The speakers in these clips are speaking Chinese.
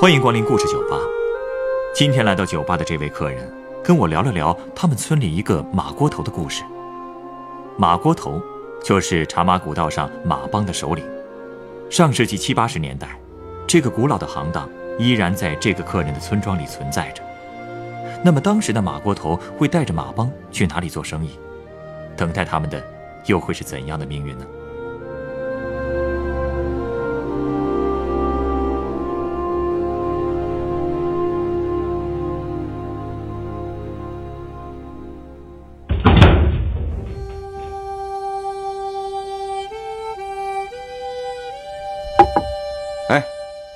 欢迎光临故事酒吧。今天来到酒吧的这位客人，跟我聊了聊他们村里一个马锅头的故事。马锅头就是茶马古道上马帮的首领。上世纪七八十年代，这个古老的行当依然在这个客人的村庄里存在着。那么当时的马锅头会带着马帮去哪里做生意？等待他们的又会是怎样的命运呢？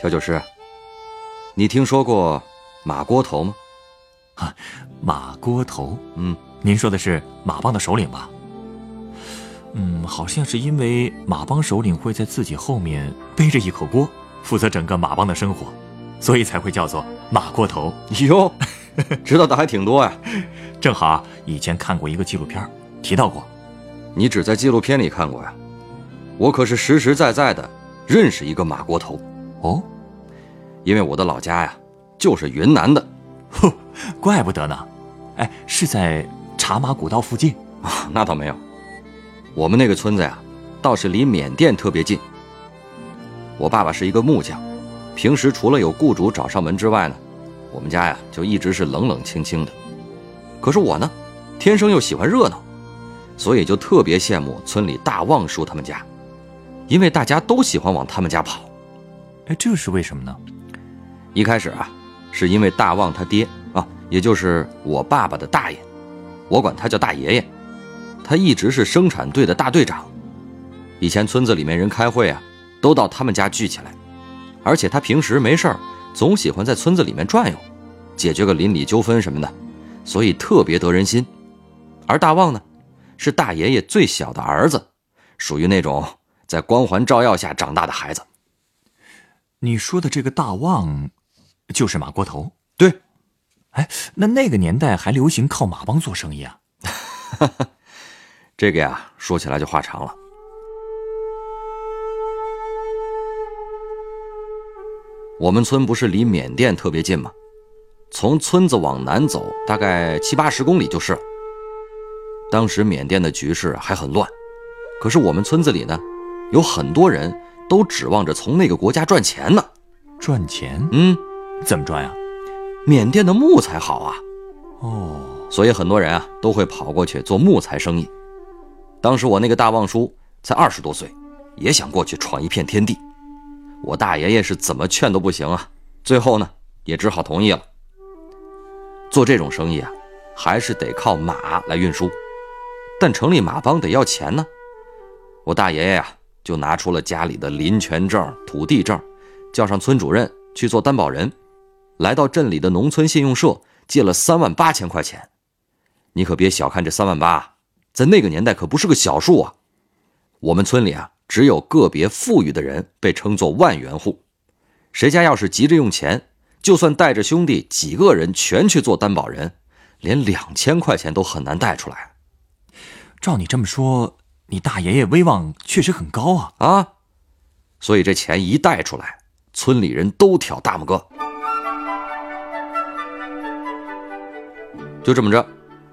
调酒师，你听说过马锅头吗？啊，马锅头，嗯，您说的是马帮的首领吧？嗯，好像是因为马帮首领会在自己后面背着一口锅，负责整个马帮的生活，所以才会叫做马锅头。哟，知道的还挺多呀。正好以前看过一个纪录片，提到过。你只在纪录片里看过呀？我可是实实在在的认识一个马锅头。哦，因为我的老家呀，就是云南的。哼，怪不得呢。哎，是在茶马古道附近？啊，那倒没有。我们那个村子呀，倒是离缅甸特别近。我爸爸是一个木匠，平时除了有雇主找上门之外呢，我们家呀就一直是冷冷清清的。可是我呢，天生又喜欢热闹，所以就特别羡慕村里大旺叔他们家，因为大家都喜欢往他们家跑。哎，这是为什么呢？一开始啊，是因为大旺他爹啊，也就是我爸爸的大爷，我管他叫大爷爷。他一直是生产队的大队长，以前村子里面人开会啊，都到他们家聚起来，而且他平时没事儿，总喜欢在村子里面转悠，解决个邻里纠纷什么的，所以特别得人心。而大旺呢，是大爷爷最小的儿子，属于那种在光环照耀下长大的孩子。你说的这个大旺，就是马锅头？对。哎，那那个年代还流行靠马帮做生意啊？这个呀，说起来就话长了。我们村不是离缅甸特别近吗？从村子往南走，大概七八十公里就是了。当时缅甸的局势还很乱，可是我们村子里呢，有很多人都指望着从那个国家赚钱呢。赚钱？嗯，怎么赚呀？缅甸的木材好啊。哦，所以很多人啊都会跑过去做木材生意。当时我那个大旺叔才二十多岁，也想过去闯一片天地。我大爷爷是怎么劝都不行啊，最后呢也只好同意了。做这种生意啊，还是得靠马来运输，但成立马帮得要钱呢。我大爷爷呀就拿出了家里的林权证、土地证，叫上村主任去做担保人，来到镇里的农村信用社借了三万八千块钱。你可别小看这三万八。在那个年代可不是个小数啊！我们村里啊，只有个别富裕的人被称作万元户。谁家要是急着用钱，就算带着兄弟几个人全去做担保人，连两千块钱都很难贷出来。照你这么说，你大爷爷威望确实很高啊！啊，所以这钱一带出来，村里人都挑大拇哥。就这么着。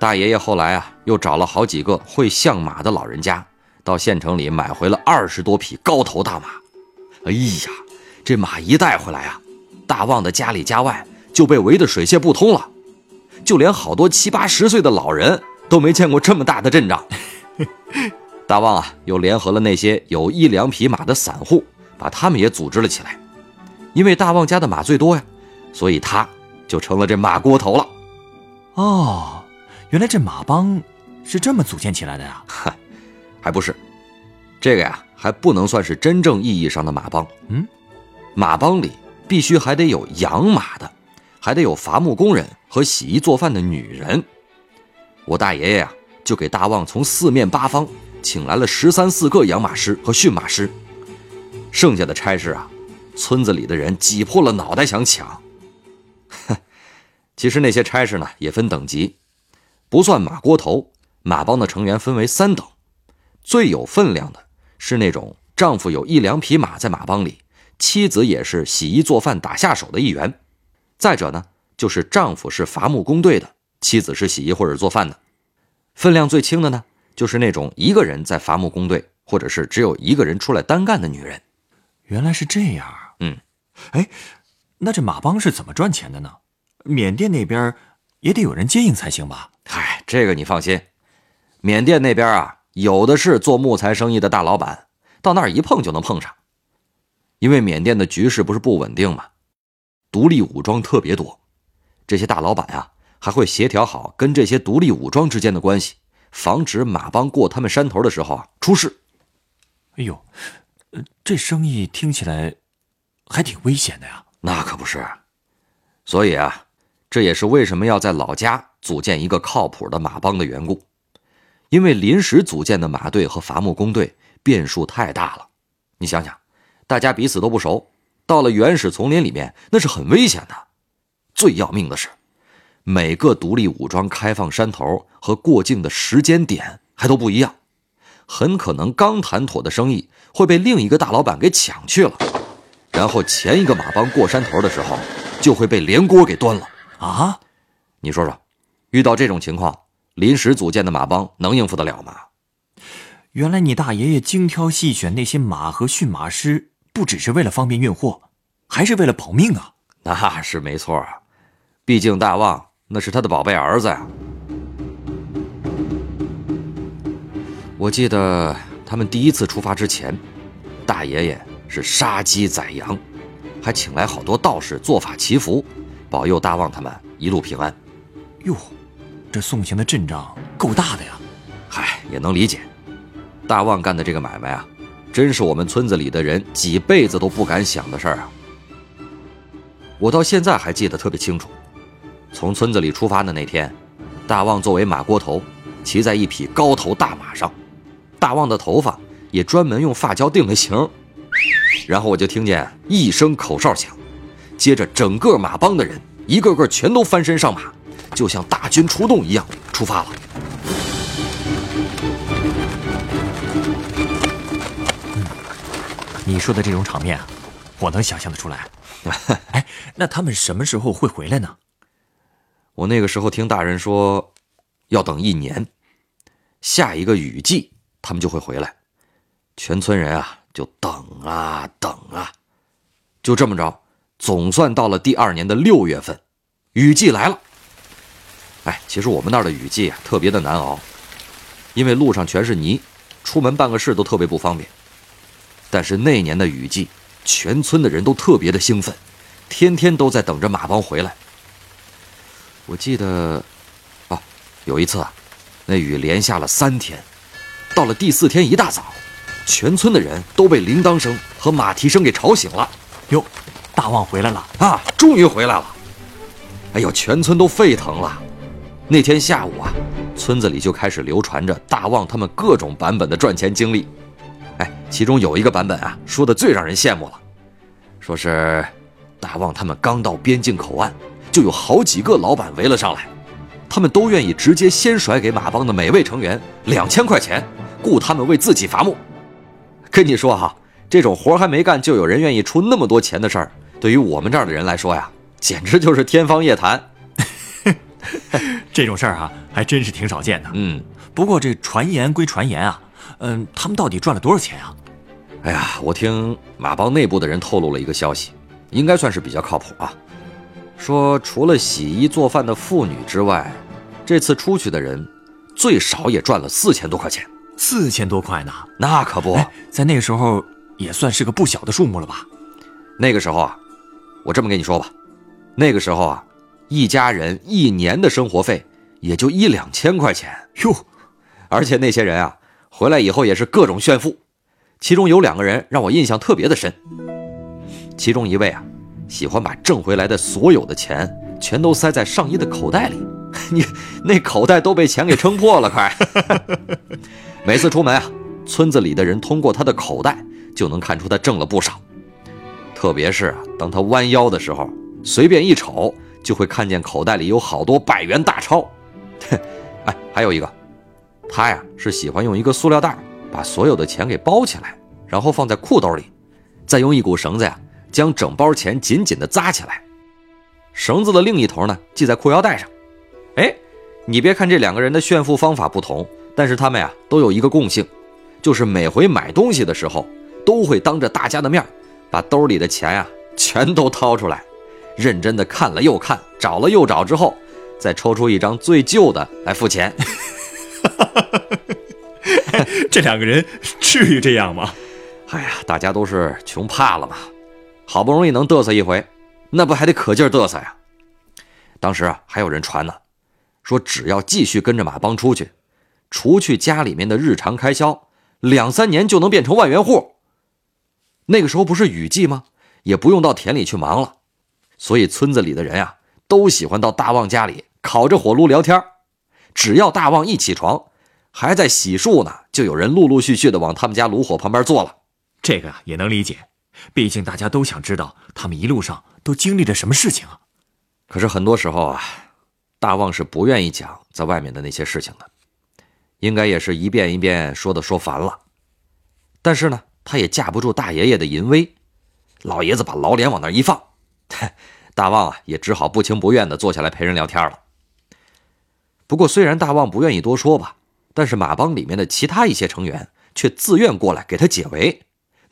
大爷爷后来啊，又找了好几个会相马的老人家，到县城里买回了二十多匹高头大马。哎呀，这马一带回来啊，大旺的家里家外就被围得水泄不通了，就连好多七八十岁的老人都没见过这么大的阵仗。大旺啊，又联合了那些有一两匹马的散户，把他们也组织了起来。因为大旺家的马最多呀，所以他就成了这马锅头了。哦。原来这马帮是这么组建起来的呀？嗨，还不是，这个呀还不能算是真正意义上的马帮。嗯，马帮里必须还得有养马的，还得有伐木工人和洗衣做饭的女人。我大爷爷呀就给大旺从四面八方请来了十三四个养马师和驯马师，剩下的差事啊，村子里的人挤破了脑袋想抢。其实那些差事呢也分等级。不算马锅头，马帮的成员分为三等，最有分量的是那种丈夫有一两匹马在马帮里，妻子也是洗衣做饭打下手的一员；再者呢，就是丈夫是伐木工队的，妻子是洗衣或者做饭的。分量最轻的呢，就是那种一个人在伐木工队，或者是只有一个人出来单干的女人。原来是这样。嗯，哎，那这马帮是怎么赚钱的呢？缅甸那边也得有人接应才行吧？嗨，这个你放心，缅甸那边啊，有的是做木材生意的大老板，到那儿一碰就能碰上。因为缅甸的局势不是不稳定吗？独立武装特别多，这些大老板啊，还会协调好跟这些独立武装之间的关系，防止马帮过他们山头的时候啊出事。哎呦，这生意听起来还挺危险的呀。那可不是，所以啊。这也是为什么要在老家组建一个靠谱的马帮的缘故，因为临时组建的马队和伐木工队变数太大了。你想想，大家彼此都不熟，到了原始丛林里面，那是很危险的。最要命的是，每个独立武装开放山头和过境的时间点还都不一样，很可能刚谈妥的生意会被另一个大老板给抢去了，然后前一个马帮过山头的时候就会被连锅给端了。啊，你说说，遇到这种情况，临时组建的马帮能应付得了吗？原来你大爷爷精挑细选那些马和驯马师，不只是为了方便运货，还是为了保命啊！那是没错啊，毕竟大旺那是他的宝贝儿子呀。我记得他们第一次出发之前，大爷爷是杀鸡宰羊，还请来好多道士做法祈福。保佑大旺他们一路平安。哟，这送行的阵仗够大的呀！嗨，也能理解。大旺干的这个买卖啊，真是我们村子里的人几辈子都不敢想的事儿啊。我到现在还记得特别清楚。从村子里出发的那天，大旺作为马锅头，骑在一匹高头大马上。大旺的头发也专门用发胶定了型。然后我就听见一声口哨响。接着，整个马帮的人一个个全都翻身上马，就像大军出动一样出发了。嗯，你说的这种场面啊，我能想象得出来。哎，那他们什么时候会回来呢？我那个时候听大人说，要等一年，下一个雨季他们就会回来。全村人啊，就等啊等啊，就这么着。总算到了第二年的六月份，雨季来了。哎，其实我们那儿的雨季啊，特别的难熬，因为路上全是泥，出门办个事都特别不方便。但是那年的雨季，全村的人都特别的兴奋，天天都在等着马帮回来。我记得，哦，有一次啊，那雨连下了三天，到了第四天一大早，全村的人都被铃铛声和马蹄声给吵醒了。哟。大旺回来了啊！终于回来了！哎呦，全村都沸腾了。那天下午啊，村子里就开始流传着大旺他们各种版本的赚钱经历。哎，其中有一个版本啊，说的最让人羡慕了。说是大旺他们刚到边境口岸，就有好几个老板围了上来，他们都愿意直接先甩给马帮的每位成员两千块钱，雇他们为自己伐木。跟你说哈，这种活还没干，就有人愿意出那么多钱的事儿。对于我们这儿的人来说呀，简直就是天方夜谭。这种事儿哈，还真是挺少见的。嗯，不过这传言归传言啊，嗯，他们到底赚了多少钱啊？哎呀，我听马帮内部的人透露了一个消息，应该算是比较靠谱啊。说除了洗衣做饭的妇女之外，这次出去的人最少也赚了四千多块钱。四千多块呢？那可不，在那个时候也算是个不小的数目了吧？那个时候啊。我这么跟你说吧，那个时候啊，一家人一年的生活费也就一两千块钱哟，而且那些人啊，回来以后也是各种炫富，其中有两个人让我印象特别的深。其中一位啊，喜欢把挣回来的所有的钱全都塞在上衣的口袋里，你那口袋都被钱给撑破了，快！每次出门啊，村子里的人通过他的口袋就能看出他挣了不少。特别是啊，当他弯腰的时候，随便一瞅就会看见口袋里有好多百元大钞。哎，还有一个，他呀是喜欢用一个塑料袋把所有的钱给包起来，然后放在裤兜里，再用一股绳子呀将整包钱紧紧地扎起来，绳子的另一头呢系在裤腰带上。哎，你别看这两个人的炫富方法不同，但是他们呀都有一个共性，就是每回买东西的时候，都会当着大家的面把兜里的钱呀全都掏出来，认真的看了又看，找了又找之后，再抽出一张最旧的来付钱。这两个人至于这样吗？哎呀，大家都是穷怕了嘛，好不容易能嘚瑟一回，那不还得可劲儿嘚瑟呀？当时啊，还有人传呢，说只要继续跟着马帮出去，除去家里面的日常开销，两三年就能变成万元户。那个时候不是雨季吗？也不用到田里去忙了，所以村子里的人呀，都喜欢到大旺家里烤着火炉聊天。只要大旺一起床，还在洗漱呢，就有人陆陆续续的往他们家炉火旁边坐了。这个也能理解，毕竟大家都想知道他们一路上都经历了什么事情啊。可是很多时候啊，大旺是不愿意讲在外面的那些事情的，应该也是一遍一遍说的说烦了。但是呢，他也架不住大爷爷的淫威，老爷子把老脸往那一放，大旺啊也只好不情不愿的坐下来陪人聊天了。不过虽然大旺不愿意多说吧，但是马帮里面的其他一些成员却自愿过来给他解围。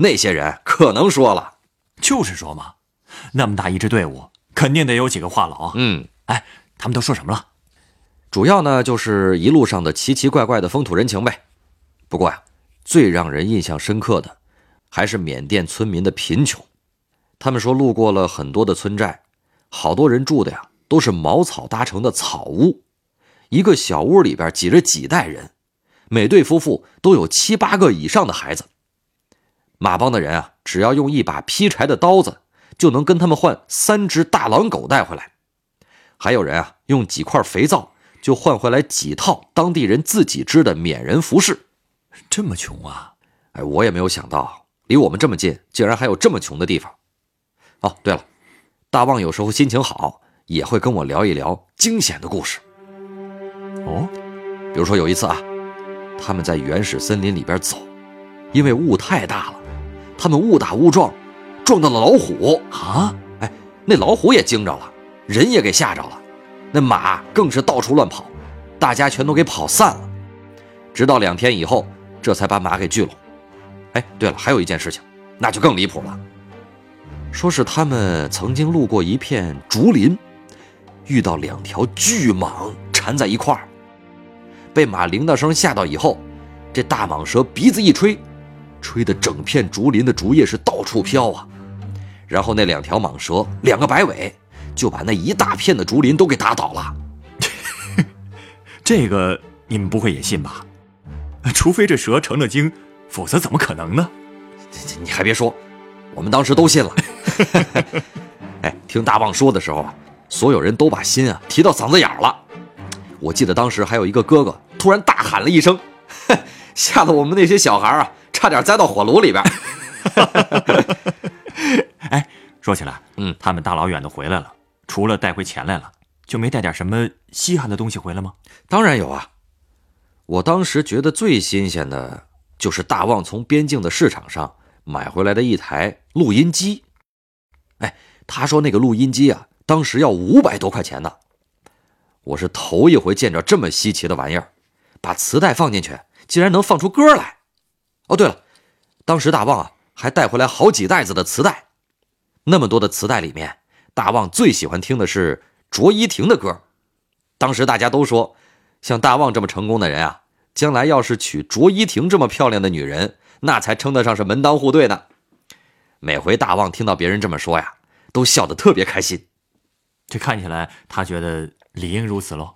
那些人可能说了，就是说嘛，那么大一支队伍，肯定得有几个话痨。嗯，哎，他们都说什么了？主要呢就是一路上的奇奇怪怪的风土人情呗。不过呀，最让人印象深刻的，还是缅甸村民的贫穷。他们说路过了很多的村寨，好多人住的呀都是茅草搭成的草屋，一个小屋里边挤着几代人，每对夫妇都有七八个以上的孩子。马帮的人啊，只要用一把劈柴的刀子，就能跟他们换三只大狼狗带回来。还有人啊，用几块肥皂就换回来几套当地人自己织的缅人服饰。这么穷啊！哎，我也没有想到，离我们这么近，竟然还有这么穷的地方。哦，对了，大旺有时候心情好，也会跟我聊一聊惊险的故事。哦，比如说有一次啊，他们在原始森林里边走，因为雾太大了。他们误打误撞，撞到了老虎啊！哎，那老虎也惊着了，人也给吓着了，那马更是到处乱跑，大家全都给跑散了。直到两天以后，这才把马给聚拢。哎，对了，还有一件事情，那就更离谱了。说是他们曾经路过一片竹林，遇到两条巨蟒缠在一块儿，被马铃铛声吓到以后，这大蟒蛇鼻子一吹。吹得整片竹林的竹叶是到处飘啊，然后那两条蟒蛇，两个摆尾，就把那一大片的竹林都给打倒了。这个你们不会也信吧？除非这蛇成了精，否则怎么可能呢？你还别说，我们当时都信了。哎，听大旺说的时候啊，所有人都把心啊提到嗓子眼了。我记得当时还有一个哥哥突然大喊了一声，吓得我们那些小孩啊。差点栽到火炉里边。哎，说起来，嗯，他们大老远的回来了，除了带回钱来了，就没带点什么稀罕的东西回来吗？当然有啊！我当时觉得最新鲜的就是大旺从边境的市场上买回来的一台录音机。哎，他说那个录音机啊，当时要五百多块钱呢。我是头一回见着这么稀奇的玩意儿，把磁带放进去，竟然能放出歌来。哦，对了，当时大旺啊还带回来好几袋子的磁带，那么多的磁带里面，大旺最喜欢听的是卓依婷的歌。当时大家都说，像大旺这么成功的人啊，将来要是娶卓依婷这么漂亮的女人，那才称得上是门当户对呢。每回大旺听到别人这么说呀，都笑得特别开心。这看起来他觉得理应如此喽。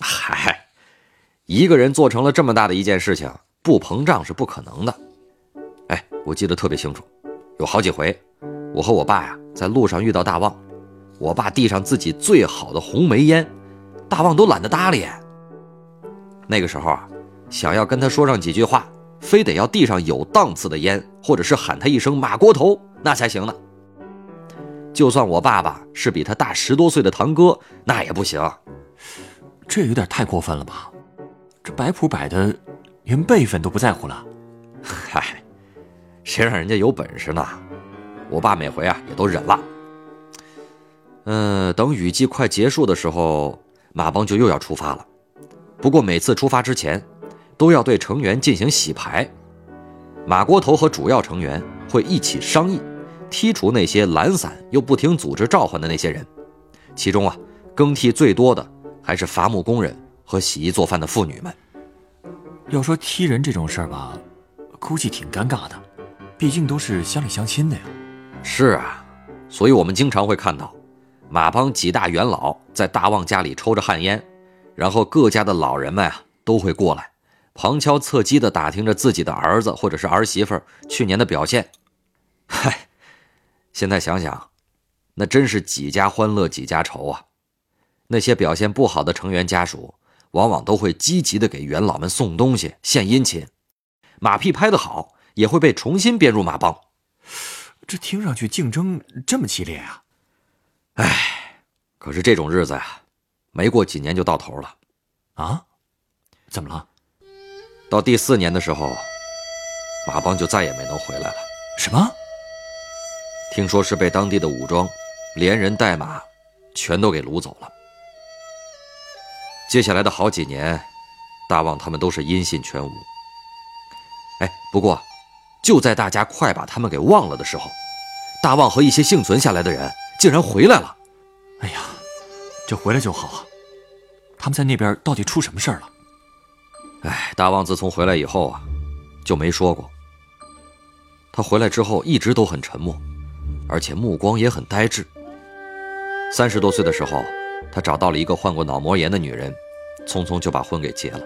嗨，一个人做成了这么大的一件事情。不膨胀是不可能的。哎，我记得特别清楚，有好几回，我和我爸呀在路上遇到大旺，我爸递上自己最好的红梅烟，大旺都懒得搭理。那个时候啊，想要跟他说上几句话，非得要递上有档次的烟，或者是喊他一声马锅头，那才行呢。就算我爸爸是比他大十多岁的堂哥，那也不行。这有点太过分了吧？这摆谱摆的。连辈分都不在乎了，嗨，谁让人家有本事呢？我爸每回啊也都忍了。嗯，等雨季快结束的时候，马帮就又要出发了。不过每次出发之前，都要对成员进行洗牌。马锅头和主要成员会一起商议，剔除那些懒散又不听组织召唤的那些人。其中啊，更替最多的还是伐木工人和洗衣做饭的妇女们。要说踢人这种事儿吧，估计挺尴尬的，毕竟都是乡里乡亲的呀。是啊，所以我们经常会看到，马帮几大元老在大旺家里抽着旱烟，然后各家的老人们啊都会过来，旁敲侧击的打听着自己的儿子或者是儿媳妇去年的表现。嗨，现在想想，那真是几家欢乐几家愁啊！那些表现不好的成员家属。往往都会积极的给元老们送东西、献殷勤，马屁拍得好，也会被重新编入马帮。这听上去竞争这么激烈啊！哎，可是这种日子呀，没过几年就到头了。啊？怎么了？到第四年的时候，马帮就再也没能回来了。什么？听说是被当地的武装连人带马全都给掳走了。接下来的好几年，大旺他们都是音信全无。哎，不过，就在大家快把他们给忘了的时候，大旺和一些幸存下来的人竟然回来了。哎呀，这回来就好啊！他们在那边到底出什么事儿了？哎，大旺自从回来以后啊，就没说过。他回来之后一直都很沉默，而且目光也很呆滞。三十多岁的时候。他找到了一个患过脑膜炎的女人，匆匆就把婚给结了。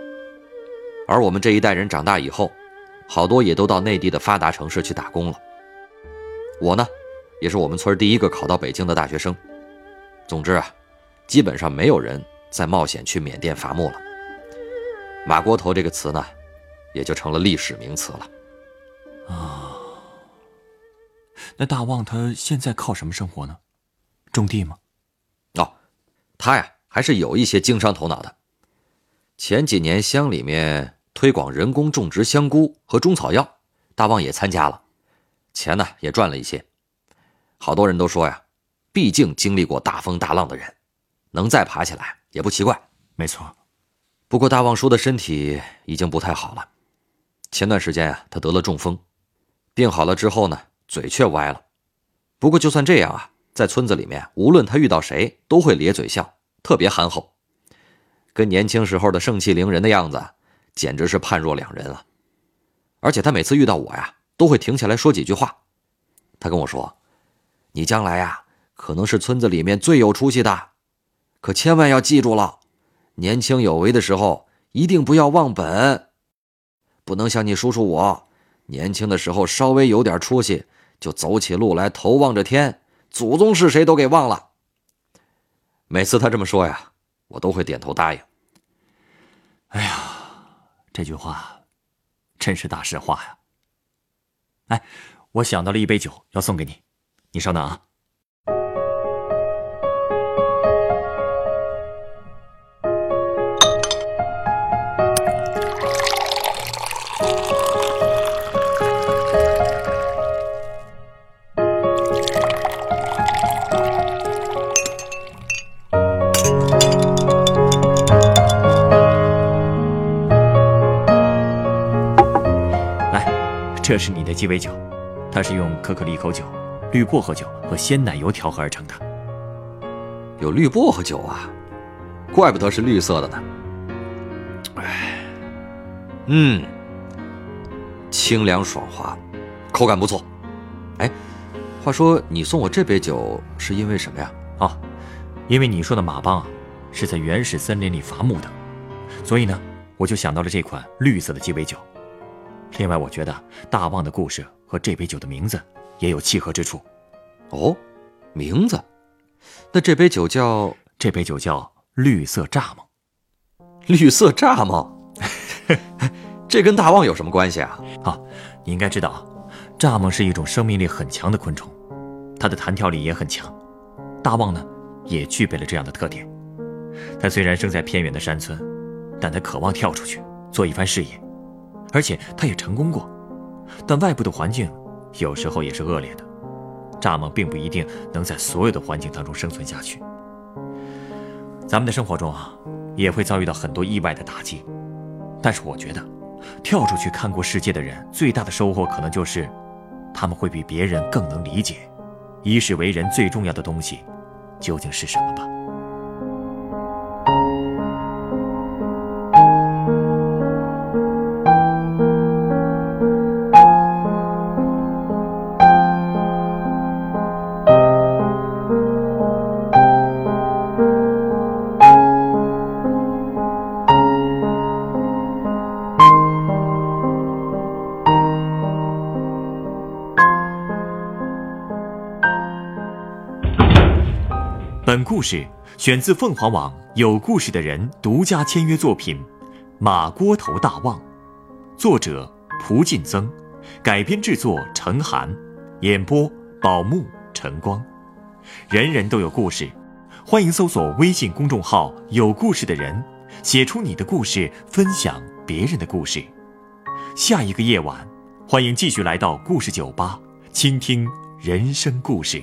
而我们这一代人长大以后，好多也都到内地的发达城市去打工了。我呢，也是我们村第一个考到北京的大学生。总之啊，基本上没有人再冒险去缅甸伐木了。马锅头这个词呢，也就成了历史名词了。啊，那大旺他现在靠什么生活呢？种地吗？哦他呀，还是有一些经商头脑的。前几年乡里面推广人工种植香菇和中草药，大旺也参加了，钱呢也赚了一些。好多人都说呀，毕竟经历过大风大浪的人，能再爬起来也不奇怪。没错。不过大旺叔的身体已经不太好了，前段时间啊，他得了中风，病好了之后呢，嘴却歪了。不过就算这样啊。在村子里面，无论他遇到谁，都会咧嘴笑，特别憨厚，跟年轻时候的盛气凌人的样子，简直是判若两人啊！而且他每次遇到我呀，都会停下来说几句话。他跟我说：“你将来呀，可能是村子里面最有出息的，可千万要记住了，年轻有为的时候一定不要忘本，不能像你叔叔我，年轻的时候稍微有点出息，就走起路来头望着天。”祖宗是谁都给忘了。每次他这么说呀，我都会点头答应。哎呀，这句话真是大实话呀！哎，我想到了一杯酒要送给你，你稍等啊。这是你的鸡尾酒，它是用可可利口酒、绿薄荷酒和鲜奶油调和而成的。有绿薄荷酒啊，怪不得是绿色的呢。哎，嗯，清凉爽滑，口感不错。哎，话说你送我这杯酒是因为什么呀？啊，因为你说的马帮啊，是在原始森林里伐木的，所以呢，我就想到了这款绿色的鸡尾酒。另外，我觉得大旺的故事和这杯酒的名字也有契合之处。哦，名字？那这杯酒叫……这杯酒叫绿色蚱蜢。绿色蚱蜢？这跟大旺有什么关系啊？啊，你应该知道，蚱蜢是一种生命力很强的昆虫，它的弹跳力也很强。大旺呢，也具备了这样的特点。他虽然生在偏远的山村，但他渴望跳出去做一番事业。而且他也成功过，但外部的环境有时候也是恶劣的。蚱蜢并不一定能在所有的环境当中生存下去。咱们的生活中啊，也会遭遇到很多意外的打击，但是我觉得，跳出去看过世界的人，最大的收获可能就是，他们会比别人更能理解，一世为人最重要的东西，究竟是什么吧。本故事选自凤凰网有故事的人独家签约作品《马锅头大旺》，作者蒲劲增，改编制作陈寒，演播宝木晨光。人人都有故事，欢迎搜索微信公众号“有故事的人”，写出你的故事，分享别人的故事。下一个夜晚，欢迎继续来到故事酒吧，倾听人生故事。